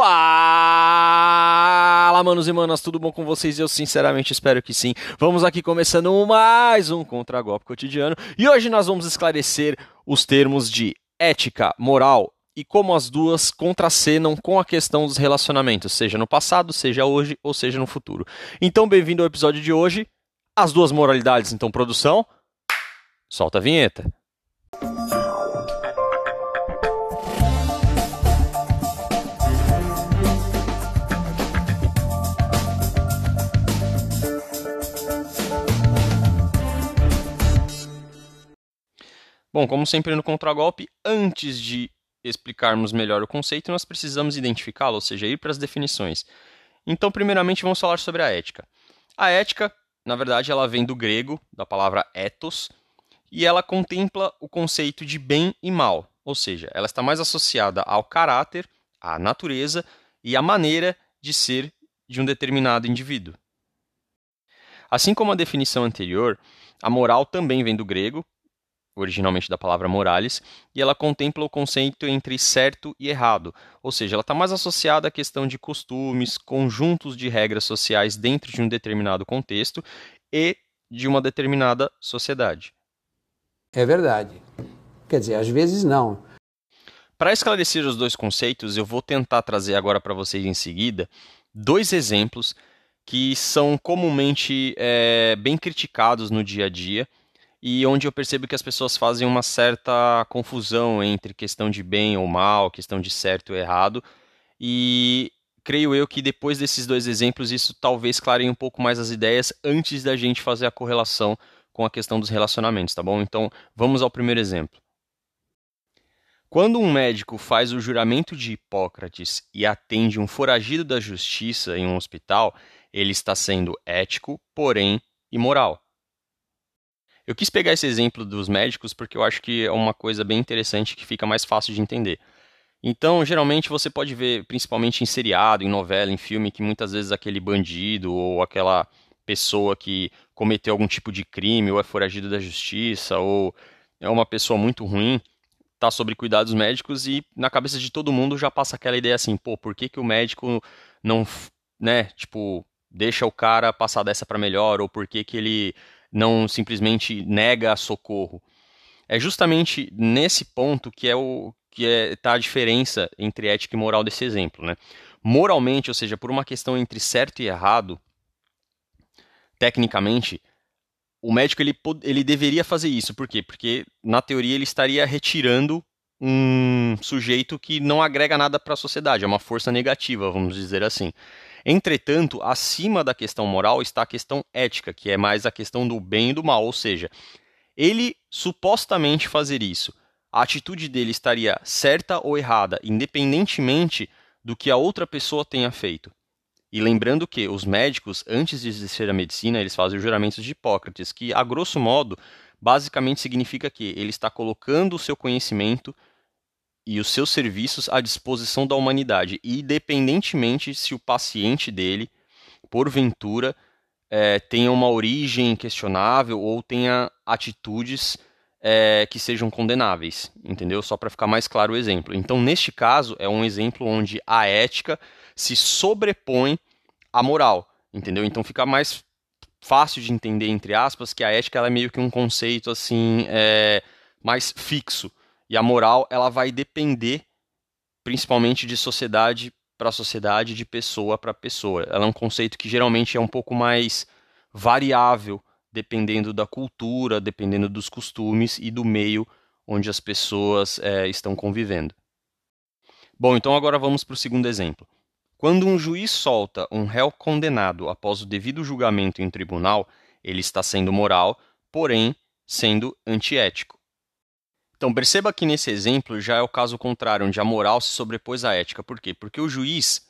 Fala, manos e manas, tudo bom com vocês? Eu sinceramente espero que sim. Vamos aqui começando mais um Contra-Golpe Cotidiano e hoje nós vamos esclarecer os termos de ética, moral e como as duas contracenam com a questão dos relacionamentos, seja no passado, seja hoje ou seja no futuro. Então, bem-vindo ao episódio de hoje. As duas moralidades, então, produção. Solta a vinheta. Bom, como sempre no contragolpe, antes de explicarmos melhor o conceito, nós precisamos identificá-lo, ou seja, ir para as definições. Então, primeiramente, vamos falar sobre a ética. A ética, na verdade, ela vem do grego, da palavra ethos, e ela contempla o conceito de bem e mal, ou seja, ela está mais associada ao caráter, à natureza e à maneira de ser de um determinado indivíduo. Assim como a definição anterior, a moral também vem do grego, originalmente da palavra morales, e ela contempla o conceito entre certo e errado, ou seja, ela está mais associada à questão de costumes, conjuntos de regras sociais dentro de um determinado contexto e de uma determinada sociedade. É verdade. Quer dizer, às vezes não. Para esclarecer os dois conceitos, eu vou tentar trazer agora para vocês em seguida dois exemplos que são comumente é, bem criticados no dia a dia e onde eu percebo que as pessoas fazem uma certa confusão entre questão de bem ou mal, questão de certo ou errado. E creio eu que depois desses dois exemplos, isso talvez clareie um pouco mais as ideias antes da gente fazer a correlação com a questão dos relacionamentos, tá bom? Então, vamos ao primeiro exemplo. Quando um médico faz o juramento de Hipócrates e atende um foragido da justiça em um hospital, ele está sendo ético, porém imoral. Eu quis pegar esse exemplo dos médicos porque eu acho que é uma coisa bem interessante que fica mais fácil de entender. Então, geralmente você pode ver, principalmente em seriado, em novela, em filme, que muitas vezes aquele bandido ou aquela pessoa que cometeu algum tipo de crime ou é foragido da justiça ou é uma pessoa muito ruim, está sobre cuidados médicos e na cabeça de todo mundo já passa aquela ideia assim, pô, por que, que o médico não, né, tipo, deixa o cara passar dessa para melhor ou por que, que ele não simplesmente nega socorro. É justamente nesse ponto que é o que é, tá a diferença entre ética e moral desse exemplo, né? Moralmente, ou seja, por uma questão entre certo e errado, tecnicamente, o médico ele, ele deveria fazer isso. Por quê? Porque, na teoria, ele estaria retirando um sujeito que não agrega nada para a sociedade, é uma força negativa, vamos dizer assim. Entretanto, acima da questão moral está a questão ética, que é mais a questão do bem e do mal, ou seja, ele supostamente fazer isso, a atitude dele estaria certa ou errada, independentemente do que a outra pessoa tenha feito. E lembrando que os médicos, antes de exercer a medicina, eles fazem o juramento de Hipócrates, que, a grosso modo, basicamente significa que ele está colocando o seu conhecimento e os seus serviços à disposição da humanidade, independentemente se o paciente dele, porventura, é, tenha uma origem questionável ou tenha atitudes é, que sejam condenáveis, entendeu? Só para ficar mais claro o exemplo. Então, neste caso, é um exemplo onde a ética se sobrepõe à moral, entendeu? Então, fica mais fácil de entender, entre aspas, que a ética é meio que um conceito assim é, mais fixo e a moral, ela vai depender principalmente de sociedade para sociedade, de pessoa para pessoa. Ela é um conceito que geralmente é um pouco mais variável, dependendo da cultura, dependendo dos costumes e do meio onde as pessoas é, estão convivendo. Bom, então agora vamos para o segundo exemplo. Quando um juiz solta um réu condenado após o devido julgamento em tribunal, ele está sendo moral, porém sendo antiético. Então, perceba que nesse exemplo já é o caso contrário, onde a moral se sobrepôs à ética. Por quê? Porque o juiz,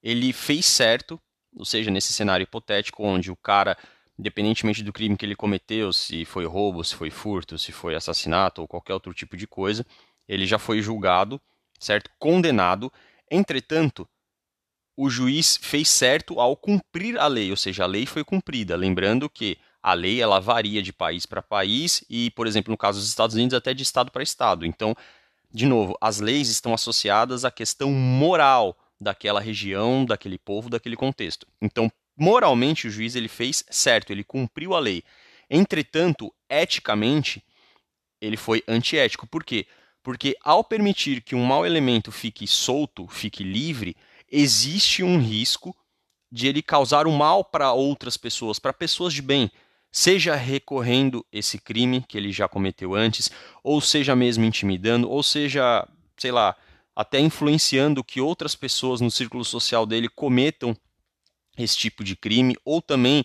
ele fez certo, ou seja, nesse cenário hipotético onde o cara, independentemente do crime que ele cometeu, se foi roubo, se foi furto, se foi assassinato ou qualquer outro tipo de coisa, ele já foi julgado, certo? Condenado. Entretanto, o juiz fez certo ao cumprir a lei, ou seja, a lei foi cumprida. Lembrando que a lei ela varia de país para país e, por exemplo, no caso dos Estados Unidos, até de estado para estado. Então, de novo, as leis estão associadas à questão moral daquela região, daquele povo, daquele contexto. Então, moralmente, o juiz ele fez certo, ele cumpriu a lei. Entretanto, eticamente, ele foi antiético. Por quê? Porque ao permitir que um mau elemento fique solto, fique livre, existe um risco de ele causar um mal para outras pessoas, para pessoas de bem, seja recorrendo esse crime que ele já cometeu antes, ou seja mesmo intimidando, ou seja, sei lá, até influenciando que outras pessoas no círculo social dele cometam esse tipo de crime, ou também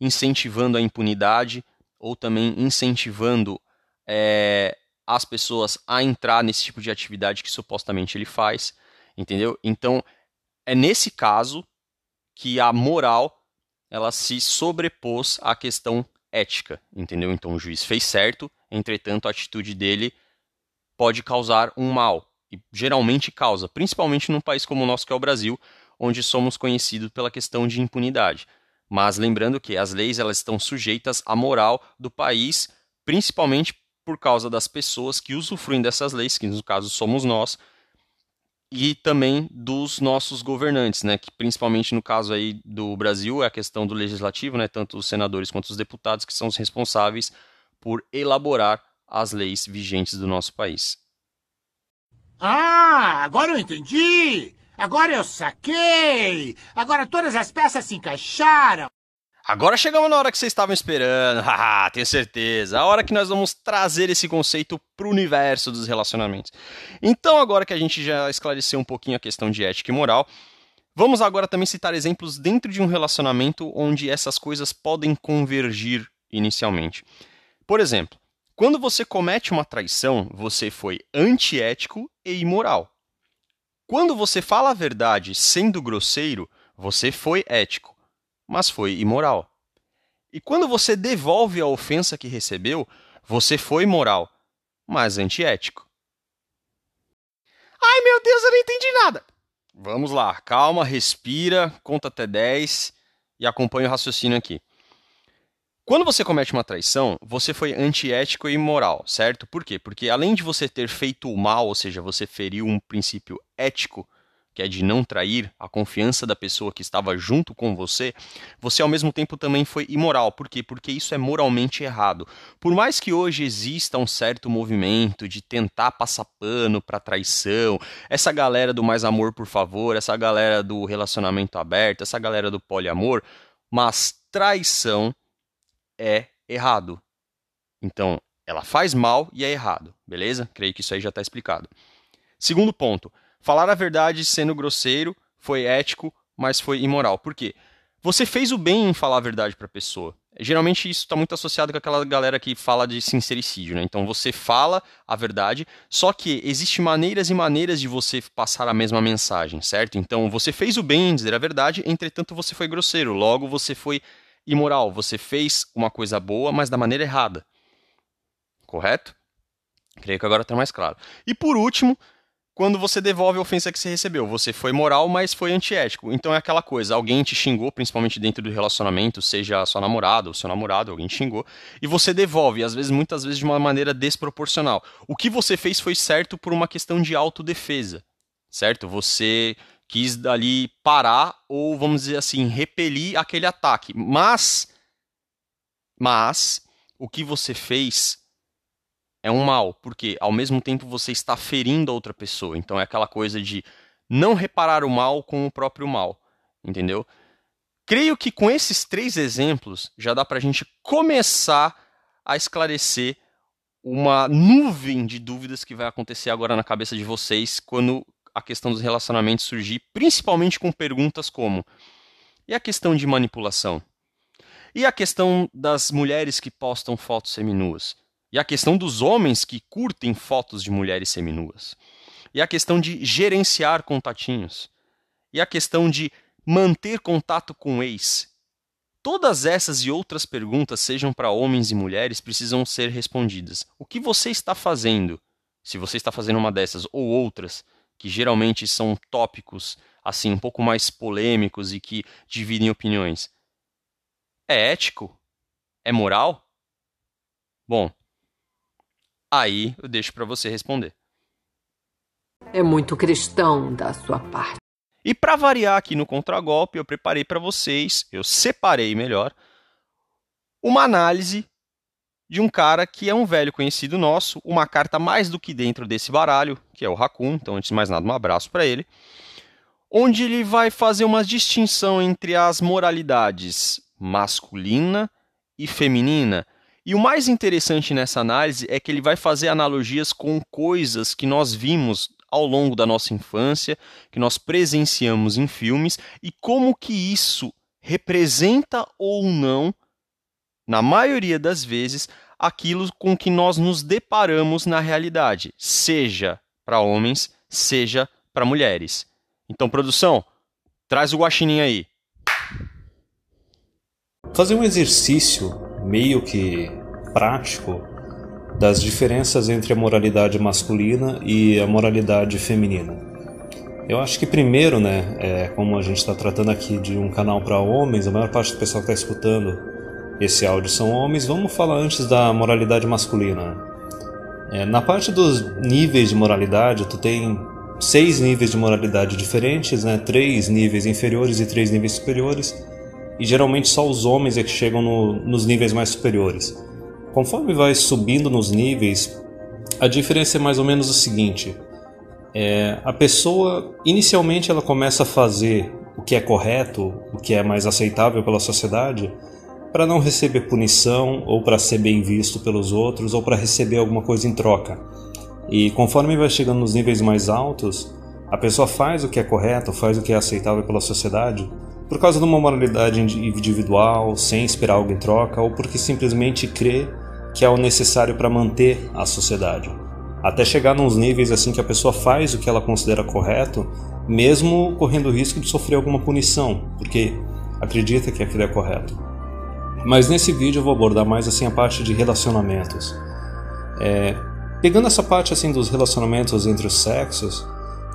incentivando a impunidade, ou também incentivando é, as pessoas a entrar nesse tipo de atividade que supostamente ele faz, entendeu? Então, é nesse caso que a moral ela se sobrepôs à questão ética, entendeu? Então o juiz fez certo, entretanto a atitude dele pode causar um mal e geralmente causa, principalmente num país como o nosso que é o Brasil, onde somos conhecidos pela questão de impunidade. Mas lembrando que as leis elas estão sujeitas à moral do país, principalmente por causa das pessoas que usufruem dessas leis, que no caso somos nós, e também dos nossos governantes, né, que principalmente no caso aí do Brasil é a questão do legislativo, né, tanto os senadores quanto os deputados que são os responsáveis por elaborar as leis vigentes do nosso país. Ah, agora eu entendi! Agora eu saquei! Agora todas as peças se encaixaram! Agora chegamos na hora que vocês estavam esperando, haha, tenho certeza. A hora que nós vamos trazer esse conceito para o universo dos relacionamentos. Então, agora que a gente já esclareceu um pouquinho a questão de ética e moral, vamos agora também citar exemplos dentro de um relacionamento onde essas coisas podem convergir inicialmente. Por exemplo, quando você comete uma traição, você foi antiético e imoral. Quando você fala a verdade sendo grosseiro, você foi ético mas foi imoral. E quando você devolve a ofensa que recebeu, você foi moral, mas antiético. Ai meu Deus, eu não entendi nada! Vamos lá, calma, respira, conta até 10 e acompanha o raciocínio aqui. Quando você comete uma traição, você foi antiético e imoral, certo? Por quê? Porque além de você ter feito o mal, ou seja, você feriu um princípio ético, que é de não trair a confiança da pessoa que estava junto com você, você ao mesmo tempo também foi imoral. Por quê? Porque isso é moralmente errado. Por mais que hoje exista um certo movimento de tentar passar pano para traição, essa galera do mais amor, por favor, essa galera do relacionamento aberto, essa galera do poliamor, mas traição é errado. Então, ela faz mal e é errado, beleza? Creio que isso aí já está explicado. Segundo ponto, Falar a verdade sendo grosseiro foi ético, mas foi imoral. Por quê? Você fez o bem em falar a verdade para a pessoa. Geralmente isso está muito associado com aquela galera que fala de sincericídio, né? Então você fala a verdade, só que existem maneiras e maneiras de você passar a mesma mensagem, certo? Então você fez o bem em dizer a verdade, entretanto você foi grosseiro, logo você foi imoral, você fez uma coisa boa, mas da maneira errada. Correto? Creio que agora está mais claro. E por último, quando você devolve a ofensa que você recebeu. Você foi moral, mas foi antiético. Então é aquela coisa, alguém te xingou, principalmente dentro do relacionamento, seja sua namorada ou seu namorado, alguém te xingou, e você devolve, às vezes, muitas vezes de uma maneira desproporcional. O que você fez foi certo por uma questão de autodefesa, certo? Você quis dali parar ou, vamos dizer assim, repelir aquele ataque. Mas, mas, o que você fez é um mal, porque ao mesmo tempo você está ferindo a outra pessoa. Então é aquela coisa de não reparar o mal com o próprio mal, entendeu? Creio que com esses três exemplos já dá para a gente começar a esclarecer uma nuvem de dúvidas que vai acontecer agora na cabeça de vocês quando a questão dos relacionamentos surgir, principalmente com perguntas como: e a questão de manipulação? E a questão das mulheres que postam fotos seminuas? E a questão dos homens que curtem fotos de mulheres seminuas. E a questão de gerenciar contatinhos. E a questão de manter contato com ex. Todas essas e outras perguntas, sejam para homens e mulheres, precisam ser respondidas. O que você está fazendo? Se você está fazendo uma dessas ou outras, que geralmente são tópicos assim um pouco mais polêmicos e que dividem opiniões. É ético? É moral? Bom, Aí eu deixo para você responder. É muito cristão da sua parte. E para variar aqui no contragolpe, eu preparei para vocês, eu separei melhor, uma análise de um cara que é um velho conhecido nosso, uma carta mais do que dentro desse baralho, que é o Raccoon, então antes de mais nada um abraço para ele, onde ele vai fazer uma distinção entre as moralidades masculina e feminina. E o mais interessante nessa análise é que ele vai fazer analogias com coisas que nós vimos ao longo da nossa infância, que nós presenciamos em filmes e como que isso representa ou não, na maioria das vezes, aquilo com que nós nos deparamos na realidade, seja para homens, seja para mulheres. Então, produção, traz o guaxinim aí. Fazer um exercício meio que prático das diferenças entre a moralidade masculina e a moralidade feminina. Eu acho que primeiro, né, é, como a gente está tratando aqui de um canal para homens, a maior parte do pessoal que está escutando esse áudio são homens, vamos falar antes da moralidade masculina. É, na parte dos níveis de moralidade, tu tem seis níveis de moralidade diferentes, né, três níveis inferiores e três níveis superiores, e geralmente só os homens é que chegam no, nos níveis mais superiores. Conforme vai subindo nos níveis, a diferença é mais ou menos o seguinte: é, a pessoa inicialmente ela começa a fazer o que é correto, o que é mais aceitável pela sociedade, para não receber punição ou para ser bem visto pelos outros ou para receber alguma coisa em troca. E conforme vai chegando nos níveis mais altos, a pessoa faz o que é correto, faz o que é aceitável pela sociedade, por causa de uma moralidade individual, sem esperar algo em troca, ou porque simplesmente crê que é o necessário para manter a sociedade. Até chegar nos níveis assim que a pessoa faz o que ela considera correto, mesmo correndo o risco de sofrer alguma punição, porque acredita que aquilo é correto. Mas nesse vídeo eu vou abordar mais assim a parte de relacionamentos. É, pegando essa parte assim dos relacionamentos entre os sexos,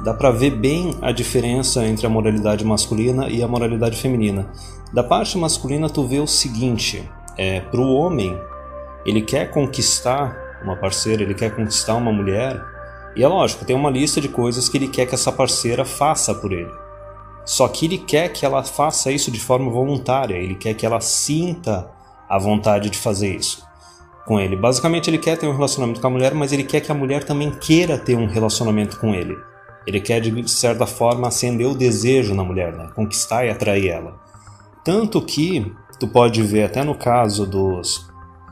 dá para ver bem a diferença entre a moralidade masculina e a moralidade feminina. Da parte masculina tu vê o seguinte: é, para o homem ele quer conquistar uma parceira, ele quer conquistar uma mulher, e é lógico, tem uma lista de coisas que ele quer que essa parceira faça por ele. Só que ele quer que ela faça isso de forma voluntária, ele quer que ela sinta a vontade de fazer isso com ele. Basicamente, ele quer ter um relacionamento com a mulher, mas ele quer que a mulher também queira ter um relacionamento com ele. Ele quer, de certa forma, acender o desejo na mulher, né? conquistar e atrair ela. Tanto que tu pode ver até no caso dos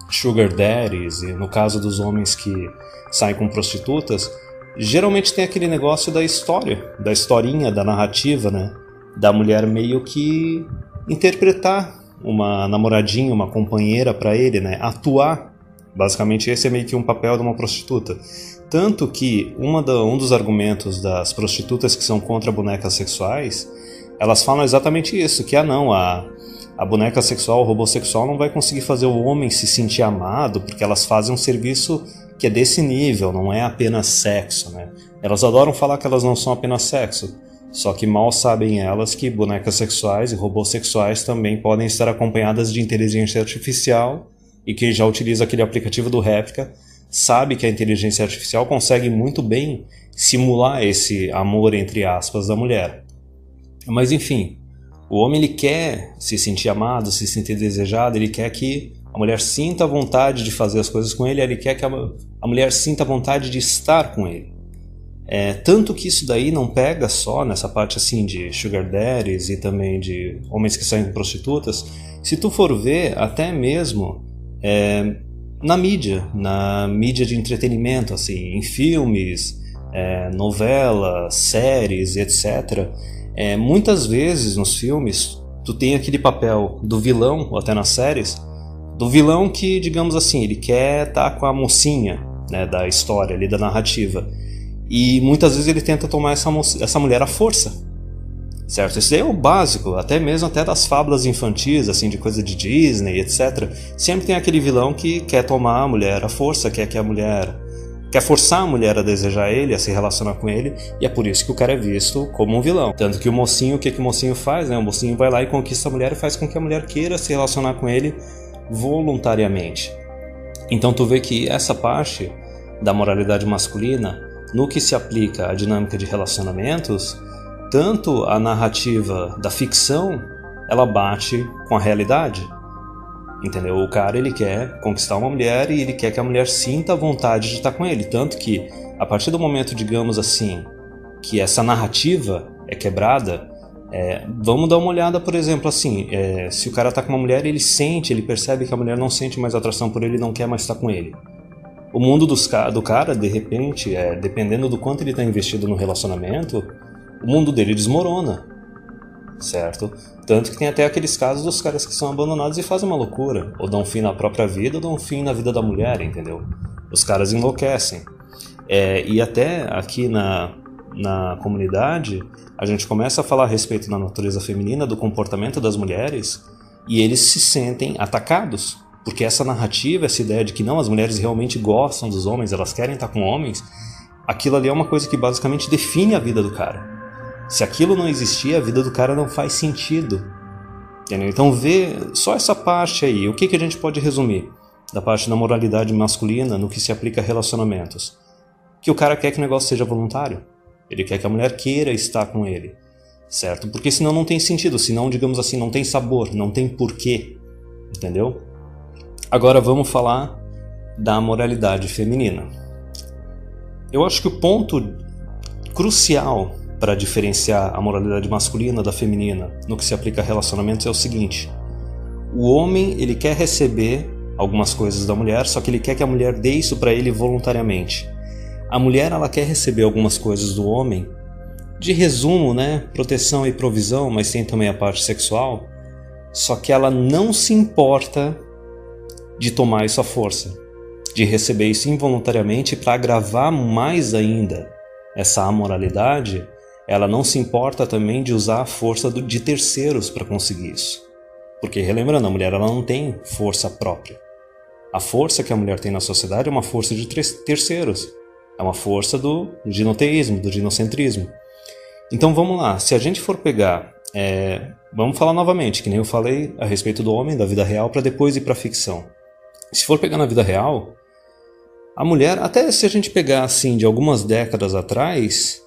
sugar daddies, e no caso dos homens que saem com prostitutas, geralmente tem aquele negócio da história, da historinha, da narrativa, né? Da mulher meio que interpretar uma namoradinha, uma companheira para ele, né? Atuar. Basicamente esse é meio que um papel de uma prostituta. Tanto que uma da, um dos argumentos das prostitutas que são contra bonecas sexuais, elas falam exatamente isso, que ah não, a a boneca sexual, o robô sexual não vai conseguir fazer o homem se sentir amado, porque elas fazem um serviço que é desse nível, não é apenas sexo, né? Elas adoram falar que elas não são apenas sexo, só que mal sabem elas que bonecas sexuais e robôs sexuais também podem estar acompanhadas de inteligência artificial e quem já utiliza aquele aplicativo do Réplica sabe que a inteligência artificial consegue muito bem simular esse amor entre aspas da mulher. Mas enfim, o homem ele quer se sentir amado, se sentir desejado, ele quer que a mulher sinta a vontade de fazer as coisas com ele, ele quer que a, a mulher sinta a vontade de estar com ele. É, tanto que isso daí não pega só nessa parte assim de sugar daddies e também de homens que saem prostitutas. Se tu for ver, até mesmo é, na mídia, na mídia de entretenimento, assim, em filmes, é, novelas, séries, etc é, muitas vezes nos filmes, tu tem aquele papel do vilão, ou até nas séries, do vilão que, digamos assim, ele quer estar tá com a mocinha né, da história ali, da narrativa. E muitas vezes ele tenta tomar essa, essa mulher à força. Certo? Isso é o básico, até mesmo até das fábulas infantis, assim, de coisa de Disney, etc. Sempre tem aquele vilão que quer tomar a mulher à força, quer que a mulher quer forçar a mulher a desejar ele, a se relacionar com ele, e é por isso que o cara é visto como um vilão. Tanto que o mocinho, o que, que o mocinho faz? Né? O mocinho vai lá e conquista a mulher e faz com que a mulher queira se relacionar com ele voluntariamente. Então tu vê que essa parte da moralidade masculina, no que se aplica à dinâmica de relacionamentos, tanto a narrativa da ficção, ela bate com a realidade. Entendeu? O cara ele quer conquistar uma mulher e ele quer que a mulher sinta a vontade de estar com ele, tanto que a partir do momento, digamos assim, que essa narrativa é quebrada, é, vamos dar uma olhada, por exemplo, assim, é, se o cara tá com uma mulher, ele sente, ele percebe que a mulher não sente mais atração por ele, não quer mais estar com ele. O mundo dos, do cara, de repente, é, dependendo do quanto ele está investido no relacionamento, o mundo dele desmorona, certo? Tanto que tem até aqueles casos dos caras que são abandonados e fazem uma loucura, ou dão fim na própria vida, ou dão fim na vida da mulher, entendeu? Os caras enlouquecem. É, e até aqui na, na comunidade, a gente começa a falar a respeito da natureza feminina, do comportamento das mulheres, e eles se sentem atacados. Porque essa narrativa, essa ideia de que não, as mulheres realmente gostam dos homens, elas querem estar com homens, aquilo ali é uma coisa que basicamente define a vida do cara. Se aquilo não existir, a vida do cara não faz sentido. Entendeu? Então vê só essa parte aí. O que, que a gente pode resumir da parte da moralidade masculina no que se aplica a relacionamentos? Que o cara quer que o negócio seja voluntário. Ele quer que a mulher queira estar com ele. Certo? Porque senão não tem sentido, senão, digamos assim, não tem sabor, não tem porquê. Entendeu? Agora vamos falar da moralidade feminina. Eu acho que o ponto crucial para diferenciar a moralidade masculina da feminina no que se aplica a relacionamentos é o seguinte: o homem ele quer receber algumas coisas da mulher, só que ele quer que a mulher dê isso para ele voluntariamente. A mulher ela quer receber algumas coisas do homem, de resumo, né, proteção e provisão, mas tem também a parte sexual. Só que ela não se importa de tomar isso à força, de receber isso involuntariamente para agravar mais ainda essa amoralidade ela não se importa também de usar a força de terceiros para conseguir isso. Porque, relembrando, a mulher ela não tem força própria. A força que a mulher tem na sociedade é uma força de terceiros. É uma força do ginoteísmo, do ginocentrismo. Então vamos lá, se a gente for pegar. É, vamos falar novamente, que nem eu falei a respeito do homem, da vida real, para depois ir para a ficção. Se for pegar na vida real, a mulher, até se a gente pegar assim de algumas décadas atrás,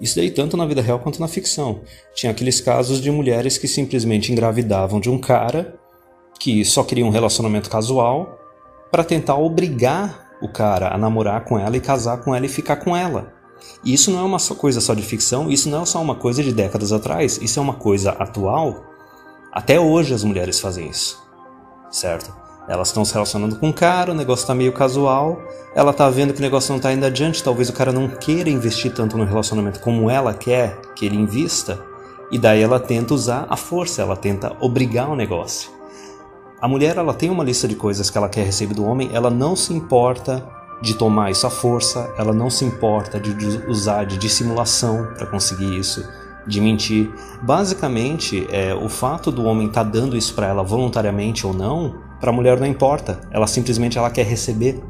isso daí tanto na vida real quanto na ficção. Tinha aqueles casos de mulheres que simplesmente engravidavam de um cara que só queria um relacionamento casual para tentar obrigar o cara a namorar com ela e casar com ela e ficar com ela. E isso não é uma coisa só de ficção, isso não é só uma coisa de décadas atrás, isso é uma coisa atual. Até hoje as mulheres fazem isso, certo? Elas estão se relacionando com o cara, o negócio está meio casual, ela está vendo que o negócio não está indo adiante, talvez o cara não queira investir tanto no relacionamento como ela quer que ele invista, e daí ela tenta usar a força, ela tenta obrigar o negócio. A mulher ela tem uma lista de coisas que ela quer receber do homem, ela não se importa de tomar isso à força, ela não se importa de usar de dissimulação para conseguir isso, de mentir. Basicamente, é, o fato do homem estar tá dando isso para ela voluntariamente ou não, para a mulher não importa, ela simplesmente ela quer receber.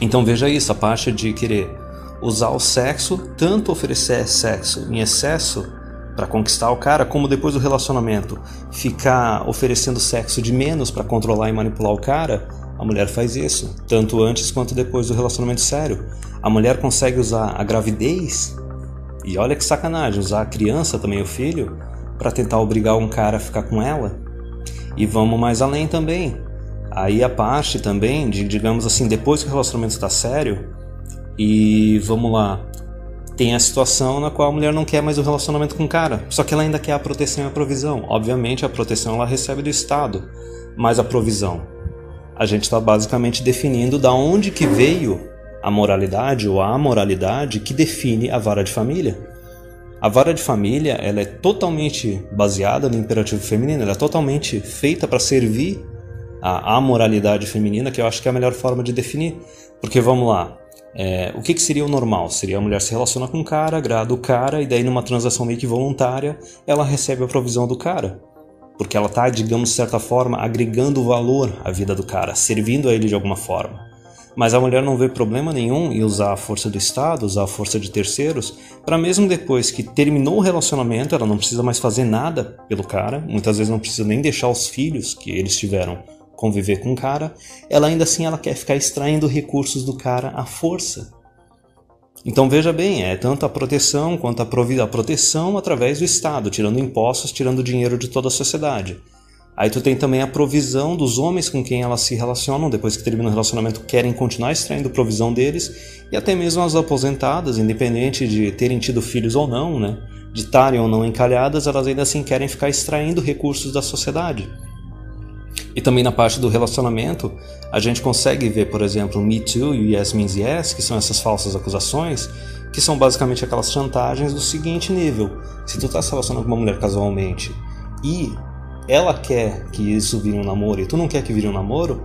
Então veja isso, a parte de querer usar o sexo, tanto oferecer sexo em excesso para conquistar o cara, como depois do relacionamento ficar oferecendo sexo de menos para controlar e manipular o cara, a mulher faz isso, tanto antes quanto depois do relacionamento sério. A mulher consegue usar a gravidez, e olha que sacanagem, usar a criança também, o filho, para tentar obrigar um cara a ficar com ela. E vamos mais além também. Aí a parte também de, digamos assim, depois que o relacionamento está sério, e vamos lá, tem a situação na qual a mulher não quer mais o relacionamento com o cara, só que ela ainda quer a proteção e a provisão. Obviamente a proteção ela recebe do Estado, mas a provisão. A gente está basicamente definindo da onde que veio a moralidade ou a amoralidade que define a vara de família. A vara de família ela é totalmente baseada no imperativo feminino, ela é totalmente feita para servir a amoralidade feminina, que eu acho que é a melhor forma de definir. Porque vamos lá, é, o que, que, seria o normal? Seria a mulher se relaciona com o cara, agrada o cara, e daí numa transação meio que voluntária, ela recebe a provisão do cara. Porque ela está, digamos, de certa forma, agregando valor à vida do cara, servindo a ele de alguma forma. Mas a mulher não vê problema nenhum em usar a força do Estado, usar a força de terceiros, para mesmo depois que terminou o relacionamento, ela não precisa mais fazer nada pelo cara, muitas vezes não precisa nem deixar os filhos que eles tiveram conviver com o cara, ela ainda assim ela quer ficar extraindo recursos do cara à força. Então veja bem, é tanto a proteção quanto a, a proteção através do Estado, tirando impostos, tirando dinheiro de toda a sociedade. Aí tu tem também a provisão dos homens com quem elas se relacionam, depois que terminam o relacionamento, querem continuar extraindo provisão deles, e até mesmo as aposentadas, independente de terem tido filhos ou não, né? de estarem ou não encalhadas, elas ainda assim querem ficar extraindo recursos da sociedade. E também na parte do relacionamento, a gente consegue ver, por exemplo, Me Too e Yes Means Yes, que são essas falsas acusações, que são basicamente aquelas chantagens do seguinte nível: se tu está se relacionando com uma mulher casualmente e ela quer que isso vire um namoro e tu não quer que vire um namoro,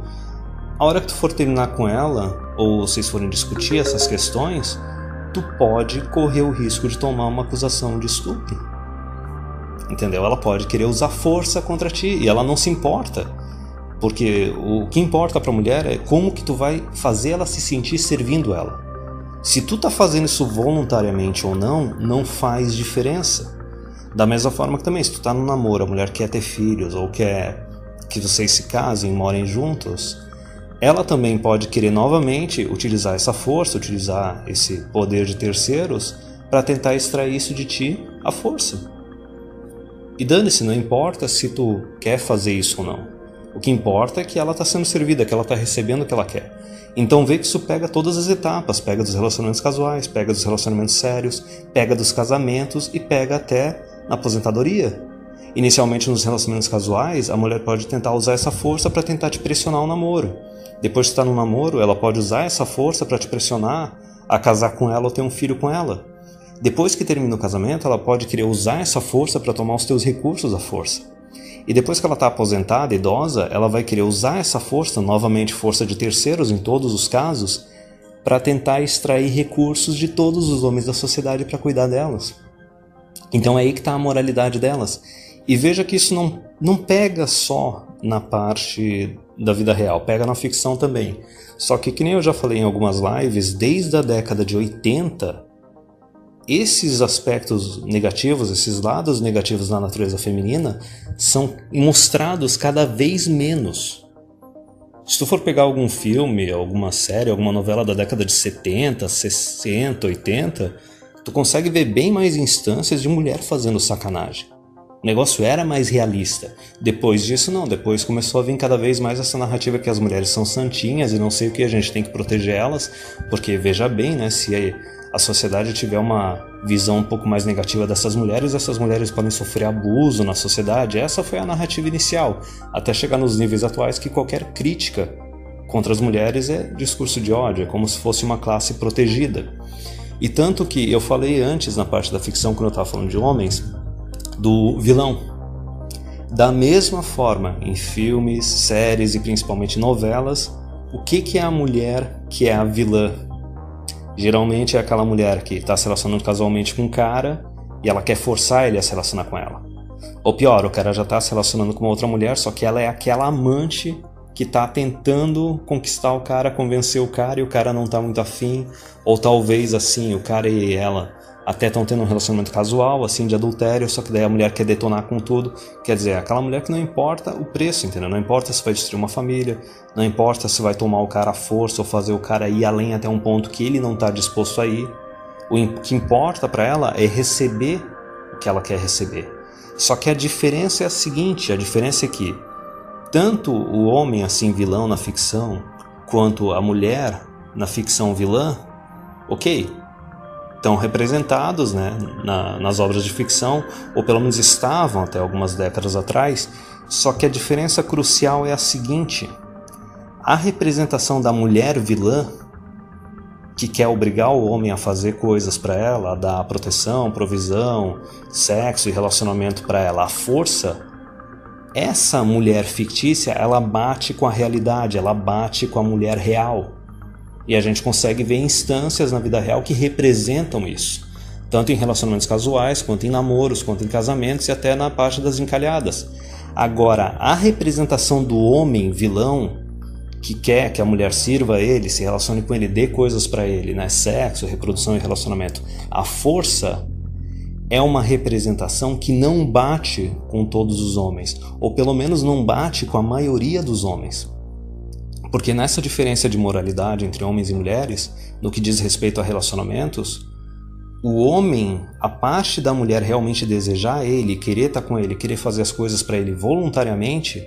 a hora que tu for terminar com ela, ou vocês forem discutir essas questões, tu pode correr o risco de tomar uma acusação de estupro. Entendeu? Ela pode querer usar força contra ti e ela não se importa. Porque o que importa para a mulher é como que tu vai fazer ela se sentir servindo ela. Se tu tá fazendo isso voluntariamente ou não, não faz diferença. Da mesma forma que também, se tu tá no namoro, a mulher quer ter filhos ou quer que vocês se casem, morem juntos, ela também pode querer novamente utilizar essa força, utilizar esse poder de terceiros para tentar extrair isso de ti à força. E dane-se, não importa se tu quer fazer isso ou não. O que importa é que ela está sendo servida, que ela está recebendo o que ela quer. Então vê que isso pega todas as etapas, pega dos relacionamentos casuais, pega dos relacionamentos sérios, pega dos casamentos e pega até na aposentadoria. Inicialmente nos relacionamentos casuais, a mulher pode tentar usar essa força para tentar te pressionar o namoro. Depois de estar no namoro, ela pode usar essa força para te pressionar a casar com ela ou ter um filho com ela. Depois que termina o casamento, ela pode querer usar essa força para tomar os teus recursos à força. E depois que ela está aposentada, idosa, ela vai querer usar essa força, novamente força de terceiros em todos os casos, para tentar extrair recursos de todos os homens da sociedade para cuidar delas. Então é aí que está a moralidade delas. E veja que isso não, não pega só na parte da vida real, pega na ficção também. Só que, que nem eu já falei em algumas lives, desde a década de 80, esses aspectos negativos, esses lados negativos na natureza feminina, são mostrados cada vez menos. Se tu for pegar algum filme, alguma série, alguma novela da década de 70, 60, 80, tu consegue ver bem mais instâncias de mulher fazendo sacanagem. O negócio era mais realista. Depois disso, não. Depois começou a vir cada vez mais essa narrativa que as mulheres são santinhas e não sei o que, a gente tem que proteger elas. Porque veja bem, né? Se a sociedade tiver uma visão um pouco mais negativa dessas mulheres, essas mulheres podem sofrer abuso na sociedade. Essa foi a narrativa inicial. Até chegar nos níveis atuais que qualquer crítica contra as mulheres é discurso de ódio, é como se fosse uma classe protegida. E tanto que eu falei antes na parte da ficção, quando eu estava falando de homens, do vilão. Da mesma forma, em filmes, séries e principalmente novelas, o que, que é a mulher que é a vilã? Geralmente é aquela mulher que está se relacionando casualmente com um cara e ela quer forçar ele a se relacionar com ela. Ou pior, o cara já está se relacionando com uma outra mulher, só que ela é aquela amante que está tentando conquistar o cara, convencer o cara e o cara não está muito afim. Ou talvez assim, o cara e ela até estão tendo um relacionamento casual, assim, de adultério, só que daí a mulher quer detonar com tudo. Quer dizer, aquela mulher que não importa o preço, entendeu? Não importa se vai destruir uma família, não importa se vai tomar o cara à força ou fazer o cara ir além até um ponto que ele não está disposto a ir. O que importa para ela é receber o que ela quer receber. Só que a diferença é a seguinte: a diferença é que tanto o homem assim vilão na ficção, quanto a mulher na ficção vilã, ok, estão representados né, na, nas obras de ficção, ou pelo menos estavam até algumas décadas atrás, só que a diferença crucial é a seguinte: a representação da mulher vilã, que quer obrigar o homem a fazer coisas para ela, a dar proteção, provisão, sexo e relacionamento para ela, a força, essa mulher fictícia, ela bate com a realidade, ela bate com a mulher real. E a gente consegue ver instâncias na vida real que representam isso, tanto em relacionamentos casuais, quanto em namoros, quanto em casamentos e até na parte das encalhadas. Agora, a representação do homem vilão que quer que a mulher sirva a ele, se relacione com ele, dê coisas para ele, né? Sexo, reprodução e relacionamento. A força é uma representação que não bate com todos os homens, ou pelo menos não bate com a maioria dos homens. Porque nessa diferença de moralidade entre homens e mulheres, no que diz respeito a relacionamentos, o homem, a parte da mulher realmente desejar ele, querer estar com ele, querer fazer as coisas para ele voluntariamente,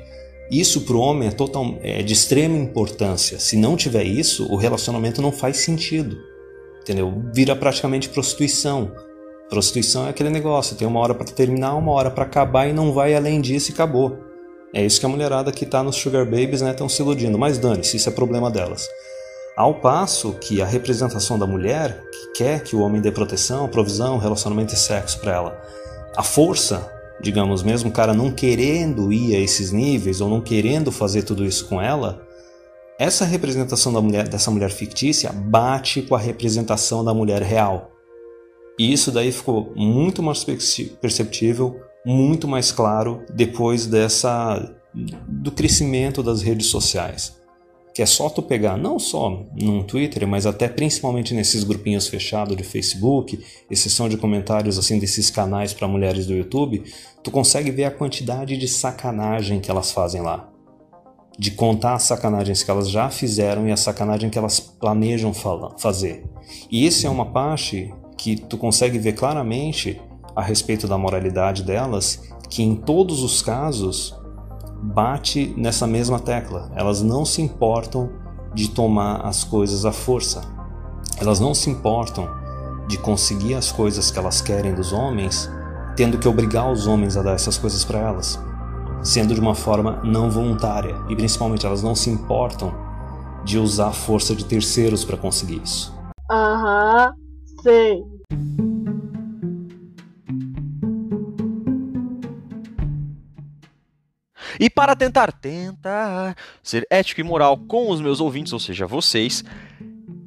isso para o homem é, total, é de extrema importância. Se não tiver isso, o relacionamento não faz sentido. Entendeu? Vira praticamente prostituição. Prostituição é aquele negócio, tem uma hora para terminar, uma hora para acabar e não vai além disso e acabou. É isso que a mulherada que está nos Sugar Babies estão né, se iludindo, mas dane-se, isso é problema delas. Ao passo que a representação da mulher, que quer que o homem dê proteção, provisão, relacionamento e sexo para ela, a força, digamos mesmo, o cara não querendo ir a esses níveis ou não querendo fazer tudo isso com ela, essa representação da mulher, dessa mulher fictícia bate com a representação da mulher real. E isso daí ficou muito mais perceptível muito mais claro depois dessa do crescimento das redes sociais. Que é só tu pegar, não só no Twitter, mas até principalmente nesses grupinhos fechados de Facebook, exceção de comentários assim desses canais para mulheres do YouTube, tu consegue ver a quantidade de sacanagem que elas fazem lá. De contar as sacanagens que elas já fizeram e a sacanagem que elas planejam fazer. E isso é uma parte que tu consegue ver claramente a respeito da moralidade delas, que em todos os casos bate nessa mesma tecla. Elas não se importam de tomar as coisas à força. Elas não se importam de conseguir as coisas que elas querem dos homens, tendo que obrigar os homens a dar essas coisas para elas, sendo de uma forma não voluntária. E principalmente elas não se importam de usar a força de terceiros para conseguir isso. Aham, sei. E para tentar, tentar ser ético e moral com os meus ouvintes, ou seja, vocês,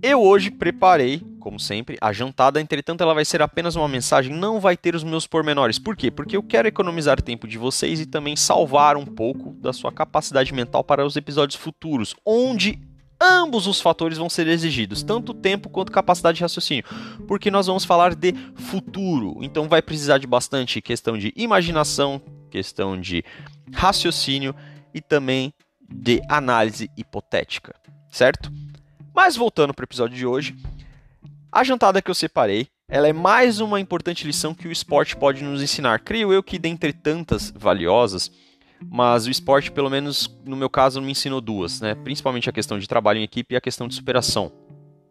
eu hoje preparei, como sempre, a jantada. Entretanto, ela vai ser apenas uma mensagem, não vai ter os meus pormenores. Por quê? Porque eu quero economizar tempo de vocês e também salvar um pouco da sua capacidade mental para os episódios futuros, onde ambos os fatores vão ser exigidos, tanto tempo quanto capacidade de raciocínio, porque nós vamos falar de futuro, então vai precisar de bastante questão de imaginação, questão de raciocínio e também de análise hipotética, certo? Mas voltando para o episódio de hoje, a jantada que eu separei, ela é mais uma importante lição que o esporte pode nos ensinar. Creio eu que dentre tantas valiosas, mas o esporte, pelo menos no meu caso, me ensinou duas, né? Principalmente a questão de trabalho em equipe e a questão de superação,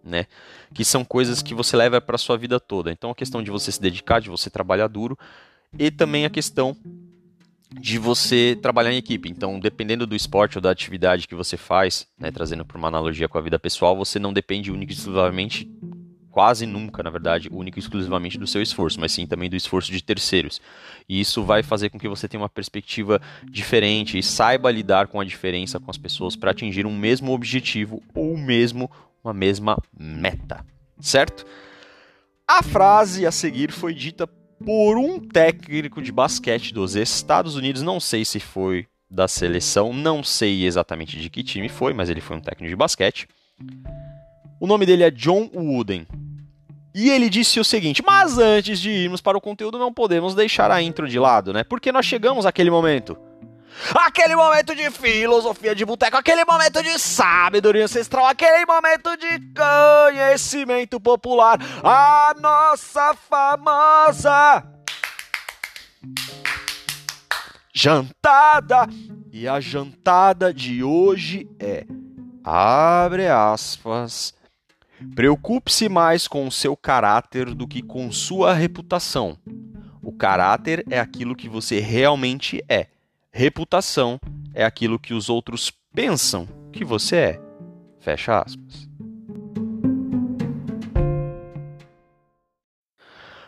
né? Que são coisas que você leva para sua vida toda. Então a questão de você se dedicar, de você trabalhar duro e também a questão de você trabalhar em equipe. Então, dependendo do esporte ou da atividade que você faz, né, trazendo para uma analogia com a vida pessoal, você não depende e exclusivamente, quase nunca, na verdade, única e exclusivamente do seu esforço, mas sim também do esforço de terceiros. E isso vai fazer com que você tenha uma perspectiva diferente e saiba lidar com a diferença com as pessoas para atingir um mesmo objetivo ou mesmo uma mesma meta, certo? A frase a seguir foi dita por um técnico de basquete dos Estados Unidos, não sei se foi da seleção, não sei exatamente de que time foi, mas ele foi um técnico de basquete. O nome dele é John Wooden. E ele disse o seguinte: Mas antes de irmos para o conteúdo, não podemos deixar a intro de lado, né? Porque nós chegamos àquele momento. Aquele momento de filosofia de boteco, aquele momento de sabedoria ancestral, aquele momento de conhecimento popular, a nossa famosa jantada. E a jantada de hoje é abre aspas. Preocupe-se mais com o seu caráter do que com sua reputação. O caráter é aquilo que você realmente é. Reputação é aquilo que os outros pensam que você é. Fecha aspas.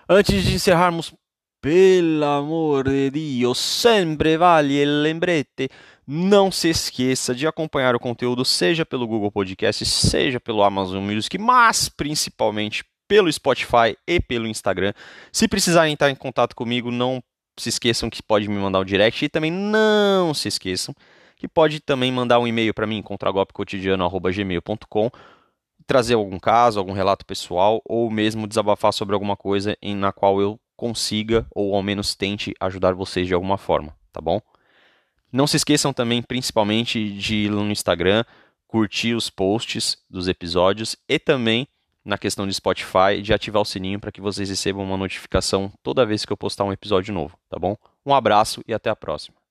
Antes de encerrarmos, pelo amor de Deus, sempre vale lembrete. Não se esqueça de acompanhar o conteúdo, seja pelo Google Podcast, seja pelo Amazon Music, mas principalmente pelo Spotify e pelo Instagram. Se precisarem estar em contato comigo, não se esqueçam que pode me mandar um direct e também não se esqueçam que pode também mandar um e-mail para mim, contragolpecotidiano.gmail.com trazer algum caso, algum relato pessoal ou mesmo desabafar sobre alguma coisa em, na qual eu consiga ou ao menos tente ajudar vocês de alguma forma, tá bom? Não se esqueçam também, principalmente, de ir no Instagram, curtir os posts dos episódios e também na questão de Spotify de ativar o sininho para que vocês recebam uma notificação toda vez que eu postar um episódio novo, tá bom? Um abraço e até a próxima.